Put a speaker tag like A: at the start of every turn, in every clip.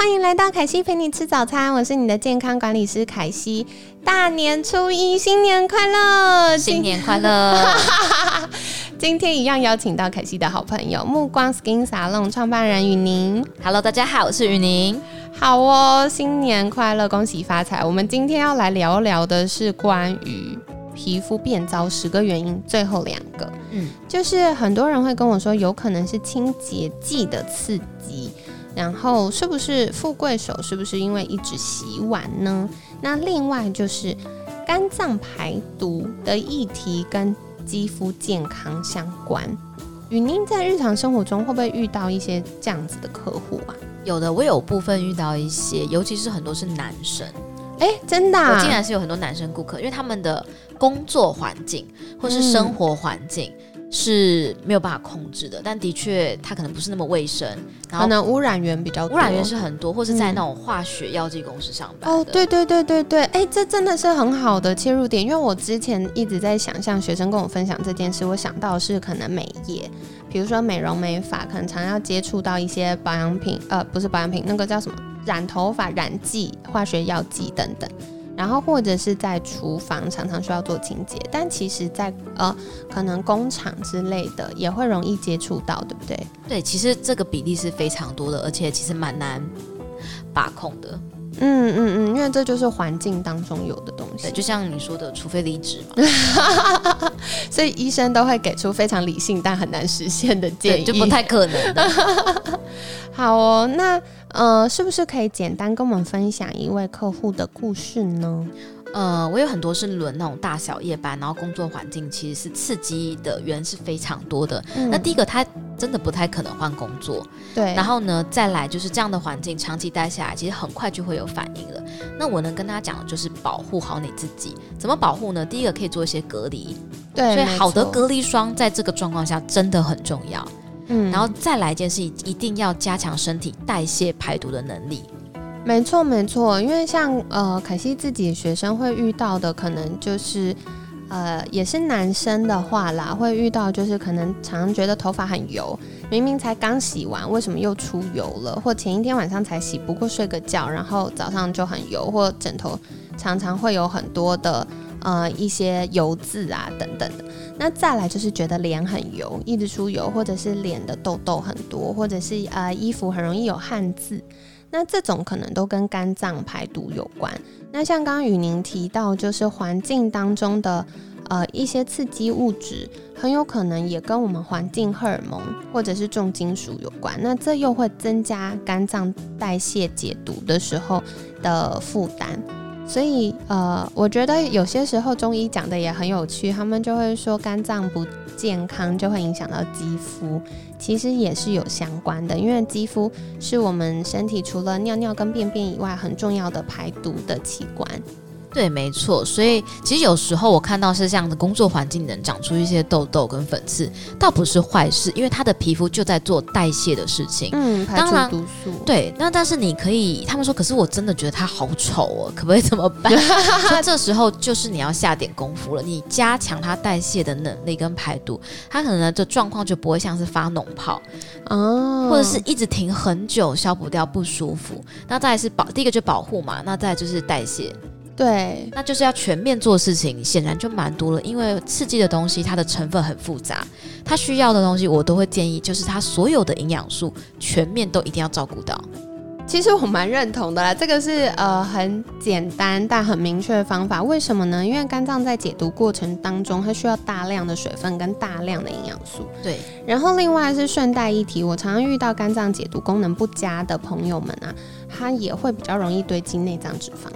A: 欢迎来到凯西陪你吃早餐，我是你的健康管理师凯西。大年初一，新年快乐！
B: 新年快乐！
A: 今天一样邀请到凯西的好朋友目光 Skin Salon 创办人雨宁。
B: Hello，大家好，我是雨宁。
A: 好哦，新年快乐，恭喜发财！我们今天要来聊聊的是关于皮肤变糟十个原因，最后两个，
B: 嗯，
A: 就是很多人会跟我说，有可能是清洁剂的刺激，然后是不是富贵手，是不是因为一直洗碗呢？那另外就是肝脏排毒的议题跟肌肤健康相关。雨宁在日常生活中会不会遇到一些这样子的客户啊？
B: 有的，我有部分遇到一些，尤其是很多是男生，
A: 哎、真的、啊，
B: 我竟然是有很多男生顾客，因为他们的工作环境或是生活环境是没有办法控制的，但的确它可能不是那么卫生，然后
A: 可能污染源比较多。
B: 污染源是很多，或是在那种化学药剂公司上班
A: 哦，对对对对对，哎，这真的是很好的切入点，因为我之前一直在想象学生跟我分享这件事，我想到的是可能美业，比如说美容美发，可能常要接触到一些保养品，呃，不是保养品，那个叫什么染头发、染剂、化学药剂等等。然后或者是在厨房常常需要做清洁，但其实在，呃可能工厂之类的也会容易接触到，对不对？
B: 对，其实这个比例是非常多的，而且其实蛮难把控的。
A: 嗯嗯嗯，因为这就是环境当中有的东西
B: 对，。就像你说的，除非离职嘛，
A: 所以医生都会给出非常理性但很难实现的建
B: 对，
A: 议，
B: 就不太可能的。
A: 好哦。那呃，是不是可以简单跟我们分享一位客户的故事呢？
B: 呃，我有很多是轮那种大小夜班，然后工作环境其实是刺激的源是非常多的。
A: 嗯
B: 那第一个，他真的不太可能换工作，
A: 对，
B: 然后呢，再来就是这样的环境长期待下来，其实很快就会有反应了。那我能跟他讲的就是保护好你自己，怎么保护呢？第一个可以做一些隔离，
A: 对，
B: 所以，好的隔离霜在这个状况下真的很重要。
A: 嗯
B: 然后再来一件事，一定要加强身体代谢排毒的能力。
A: 没错没错，因为像呃凯西自己学生会遇到的，可能就是。呃，也是男生的话啦，会遇到就是可能常常觉得头发很油，明明才刚洗完，为什么又出油了？或前一天晚上才洗，不过睡个觉，然后早上就很油，或枕头常常会有很多的呃一些油渍啊等等的。那再来就是觉得脸很油，一直出油，或者是脸的痘痘很多，或者是呃衣服很容易有汗渍。那这种可能都跟肝脏排毒有关。那像刚刚雨宁提到，就是环境当中的呃一些刺激物质，很有可能也跟我们环境荷尔蒙或者是重金属有关。那这又会增加肝脏代谢解毒的时候的负担。所以，呃，我觉得有些时候中医讲的也很有趣，他们就会说肝脏不健康就会影响到肌肤，其实也是有相关的，因为肌肤是我们身体除了尿尿跟便便以外很重要的排毒的器官。
B: 对，没错。所以其实有时候我看到是这样的工作环境能长出一些痘痘跟粉刺，倒不是坏事，因为他的皮肤就在做代谢的事情。
A: 嗯，排
B: 当然
A: 除毒素。
B: 对，那但是你可以，他们说，可是我真的觉得他好丑哦，可不可以怎么办？所以这时候就是你要下点功夫了，你加强它代谢的能力跟排毒，它可能呢这状况就不会像是发脓泡，
A: 哦，
B: 或者是一直停很久消不掉不舒服。那再是保，第一个就保护嘛，那再就是代谢，
A: 对，
B: 那就是要全面做事情，显然就蛮多了。因为刺激的东西它的成分很复杂，它需要的东西我都会建议，就是它所有的营养素全面都一定要照顾到。
A: 其实我蛮认同的啦，这个是呃很简单但很明确的方法。为什么呢？因为肝脏在解毒过程当中，它需要大量的水分跟大量的营养素。
B: 对，
A: 然后另外是顺带一提，我常常遇到肝脏解毒功能不佳的朋友们啊，它也会比较容易堆积内脏脂肪。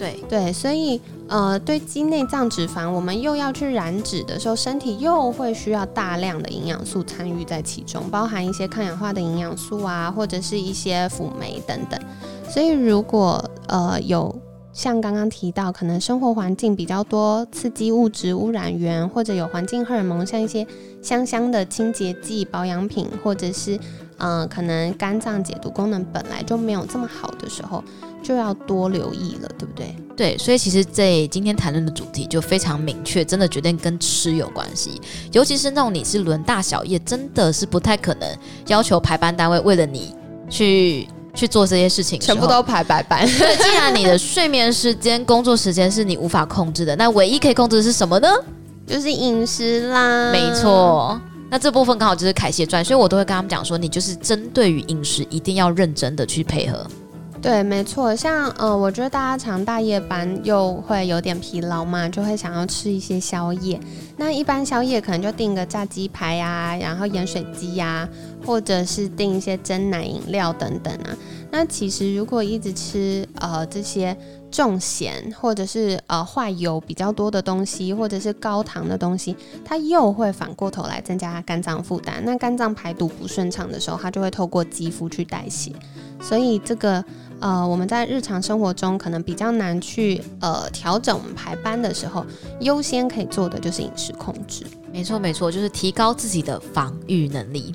B: 对，
A: 对，所以呃，堆积内脏脂肪，我们又要去燃脂的时候，身体又会需要大量的营养素参与在其中，包含一些抗氧化的营养素啊，或者是一些辅酶等等。所以如果呃有像刚刚提到，可能生活环境比较多刺激物质、污染源，或者有环境荷尔蒙，像一些香香的清洁剂、保养品，或者是嗯，可能肝脏解毒功能本来就没有这么好的时候，就要多留意了，对不对？
B: 对，所以其实这今天谈论的主题就非常明确，真的决定跟吃有关系。尤其是那种你是轮大小夜，真的是不太可能要求排班单位为了你去。去做这些事情，
A: 全部都排白班。
B: 对，既然你的睡眠时间、工作时间是你无法控制的，那唯一可以控制的是什么呢？
A: 就是饮食啦。
B: 没错，那这部分刚好就是凯西专，所以我都会跟他们讲说，你就是针对于饮食一定要认真的去配合。
A: 对，没错，像呃，我觉得大家常大夜班又会有点疲劳嘛，就会想要吃一些宵夜。那一般宵夜可能就订个炸鸡排呀，然后盐水鸡呀，或者是订一些蒸奶饮料等等啊。那其实如果一直吃呃这些重咸或者是呃坏油比较多的东西，或者是高糖的东西，它又会反过头来增加肝脏负担。那肝脏排毒不顺畅的时候，它就会透过肌肤去代谢。所以这个。呃，我们在日常生活中可能比较难去呃调整我们排班的时候，优先可以做的就是饮食控制。
B: 没错，没错，就是提高自己的防御能力。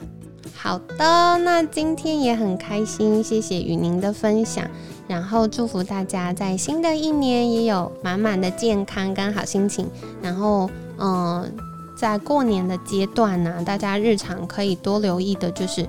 A: 好的，那今天也很开心，谢谢与您的分享，然后祝福大家在新的一年也有满满的健康跟好心情。然后，嗯，在过年的阶段呢，大家日常可以多留意的就是。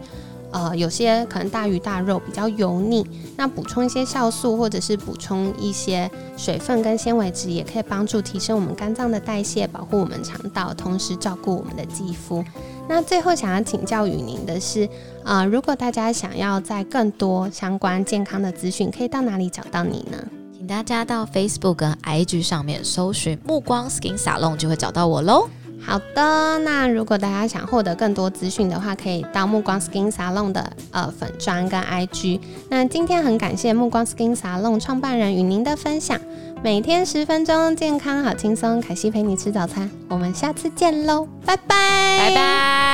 A: 呃，有些可能大鱼大肉比较油腻，那补充一些酵素或者是补充一些水分跟纤维质，也可以帮助提升我们肝脏的代谢，保护我们肠道，同时照顾我们的肌肤。那最后想要请教于您的是，啊，如果大家想要在更多相关健康的资讯，可以到哪里找到你呢？
B: 请大家到 Facebook 跟 IG 上面搜寻“目光 Skin Salon” 就会找到我喽。
A: 好的，那如果大家想获得更多资讯的话，可以到目光 Skin Salon 的呃粉砖跟 IG。那今天很感谢目光 Skin Salon 创办人与您的分享，每天十分钟，健康好轻松，凯西陪你吃早餐，我们下次见喽，拜拜，
B: 拜拜。